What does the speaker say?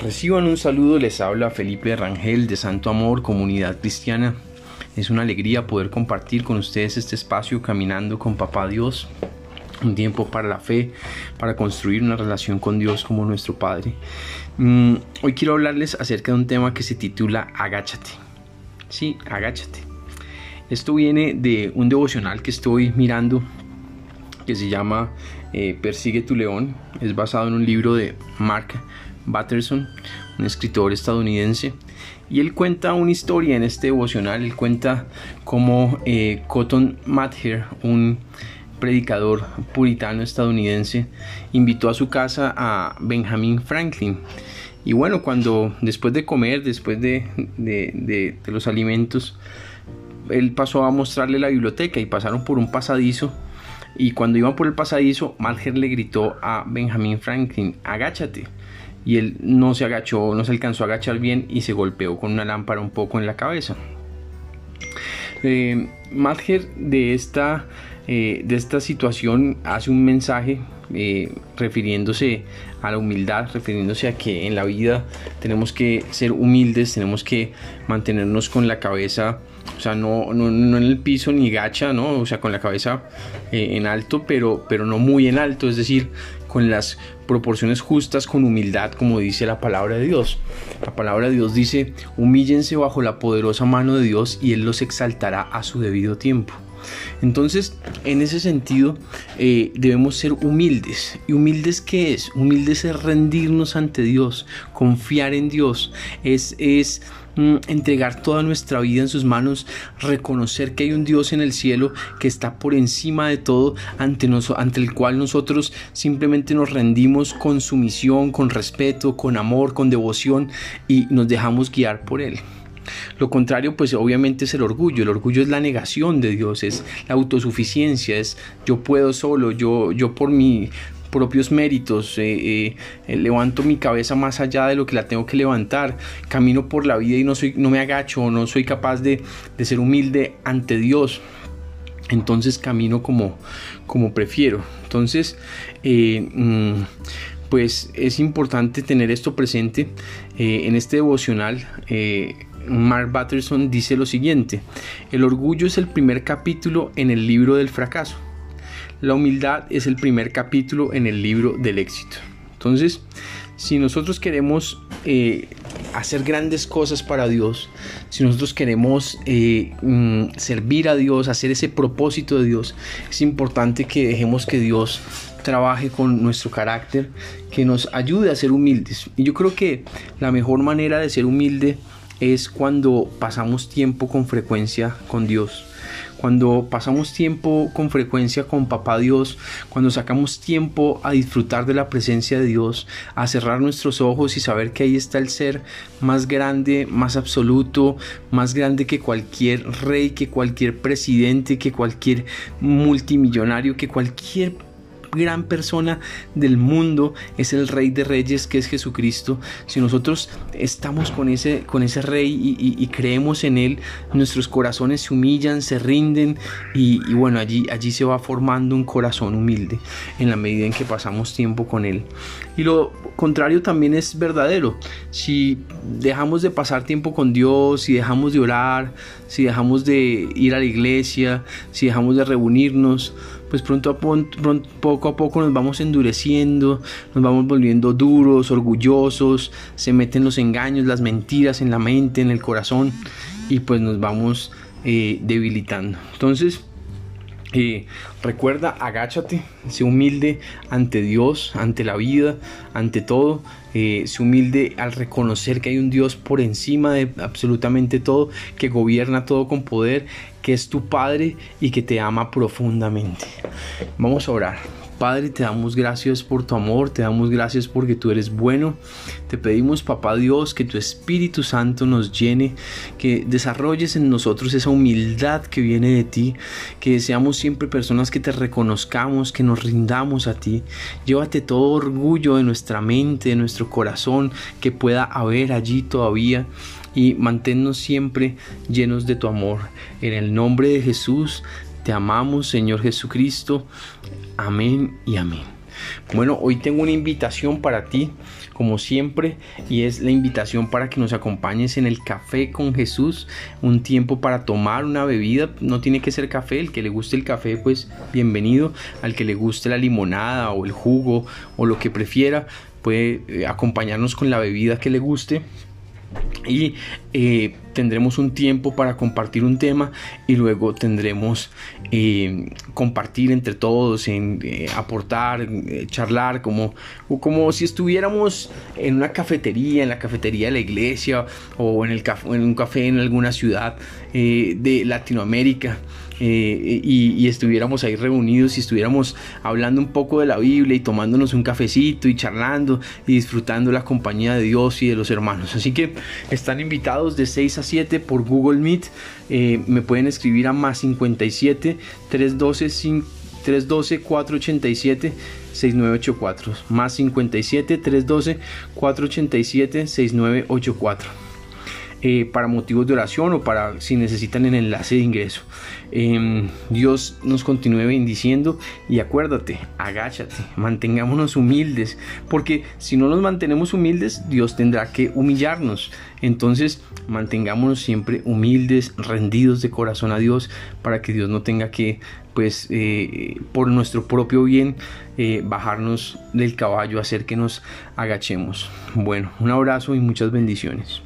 Reciban un saludo, les habla Felipe Rangel de Santo Amor, Comunidad Cristiana. Es una alegría poder compartir con ustedes este espacio caminando con Papá Dios. Un tiempo para la fe, para construir una relación con Dios como nuestro Padre. Mm, hoy quiero hablarles acerca de un tema que se titula Agáchate. Sí, agáchate. Esto viene de un devocional que estoy mirando que se llama eh, Persigue tu león. Es basado en un libro de Mark Batterson, un escritor estadounidense. Y él cuenta una historia en este devocional. Él cuenta cómo eh, Cotton Mather, un predicador puritano estadounidense, invitó a su casa a Benjamin Franklin. Y bueno, cuando después de comer, después de, de los alimentos, él pasó a mostrarle la biblioteca y pasaron por un pasadizo y cuando iban por el pasadizo, Malher le gritó a Benjamin Franklin, agáchate. Y él no se agachó, no se alcanzó a agachar bien y se golpeó con una lámpara un poco en la cabeza. Eh, de esta, eh, de esta situación hace un mensaje eh, refiriéndose a la humildad, refiriéndose a que en la vida tenemos que ser humildes, tenemos que mantenernos con la cabeza o sea, no, no, en el piso ni gacha, ¿no? O sea, con la cabeza eh, en alto, pero, pero no muy en alto, es decir, con las proporciones justas, con humildad, como dice la palabra de Dios. La palabra de Dios dice, humíllense bajo la poderosa mano de Dios y Él los exaltará a su debido tiempo. Entonces, en ese sentido, eh, debemos ser humildes. ¿Y humildes qué es? Humildes es rendirnos ante Dios, confiar en Dios, es, es entregar toda nuestra vida en sus manos, reconocer que hay un Dios en el cielo que está por encima de todo, ante, ante el cual nosotros simplemente nos rendimos con sumisión, con respeto, con amor, con devoción y nos dejamos guiar por Él. Lo contrario, pues obviamente es el orgullo. El orgullo es la negación de Dios, es la autosuficiencia, es yo puedo solo, yo, yo por mis propios méritos, eh, eh, levanto mi cabeza más allá de lo que la tengo que levantar, camino por la vida y no, soy, no me agacho, no soy capaz de, ser humilde ante Dios. Entonces camino como, como prefiero. Entonces, eh, mm, pues es importante tener esto presente en este devocional. Mark Batterson dice lo siguiente, el orgullo es el primer capítulo en el libro del fracaso, la humildad es el primer capítulo en el libro del éxito. Entonces, si nosotros queremos eh, hacer grandes cosas para Dios, si nosotros queremos eh, mm, servir a Dios, hacer ese propósito de Dios, es importante que dejemos que Dios trabaje con nuestro carácter, que nos ayude a ser humildes. Y yo creo que la mejor manera de ser humilde es cuando pasamos tiempo con frecuencia con Dios. Cuando pasamos tiempo con frecuencia con Papá Dios, cuando sacamos tiempo a disfrutar de la presencia de Dios, a cerrar nuestros ojos y saber que ahí está el ser más grande, más absoluto, más grande que cualquier rey, que cualquier presidente, que cualquier multimillonario, que cualquier gran persona del mundo es el Rey de Reyes que es Jesucristo. Si nosotros estamos con ese, con ese Rey y, creemos en Él, nuestros corazones se humillan, se rinden y, bueno, allí, allí se va formando un corazón humilde en la medida en que pasamos tiempo con Él. Y lo contrario también es verdadero. Si dejamos de pasar tiempo con Dios, si dejamos de orar, si dejamos de ir a la iglesia, si dejamos de reunirnos, pues pronto a poco a poco nos vamos endureciendo, nos vamos volviendo duros, orgullosos, se meten los engaños, las mentiras en la mente, en el corazón y pues nos vamos eh, debilitando. Entonces, eh, recuerda, agáchate, sé humilde ante Dios, ante la vida, ante todo. Eh, sé humilde al reconocer que hay un Dios por encima de absolutamente todo, que gobierna todo con poder, que es tu Padre y que te ama profundamente. Vamos a orar. Padre, te damos gracias por tu amor, te damos gracias porque tú eres bueno. Te pedimos, Papá Dios, que tu Espíritu Santo nos llene, que desarrolles en nosotros esa humildad que viene de ti, que seamos siempre personas que te reconozcamos, que nos rindamos a ti. Llévate todo orgullo de nuestra mente, de nuestro corazón, que pueda haber allí todavía y manténnos siempre llenos de tu amor. En el nombre de Jesús, te amamos, Señor Jesucristo. Amén y amén. Bueno, hoy tengo una invitación para ti, como siempre, y es la invitación para que nos acompañes en el café con Jesús, un tiempo para tomar una bebida, no tiene que ser café, el que le guste el café, pues bienvenido, al que le guste la limonada o el jugo o lo que prefiera, puede eh, acompañarnos con la bebida que le guste. Y eh, tendremos un tiempo para compartir un tema y luego tendremos eh, compartir entre todos, en eh, aportar, charlar, como, como si estuviéramos en una cafetería, en la cafetería de la iglesia o en, el en un café en alguna ciudad de Latinoamérica. Eh, y, estuviéramos ahí reunidos y estuviéramos hablando un poco de la Biblia y tomándonos un cafecito y charlando y disfrutando la compañía de Dios y de los hermanos. Así que están invitados de 6 a 7 por Google Meet. Eh, me pueden escribir a más 57 312 312 487 6984 más 57 312 487 6984 eh, para motivos de oración o para si necesitan el enlace de ingreso. Em, Dios nos continúe bendiciendo y acuérdate, agáchate, mantengámonos humildes, porque si no nos mantenemos humildes, Dios tendrá que humillarnos. Entonces, mantengámonos siempre humildes, rendidos de corazón a Dios, para que Dios no tenga que, pues, eh, por nuestro propio bien, eh, bajarnos del caballo, hacer que nos agachemos. Bueno, un abrazo y muchas bendiciones.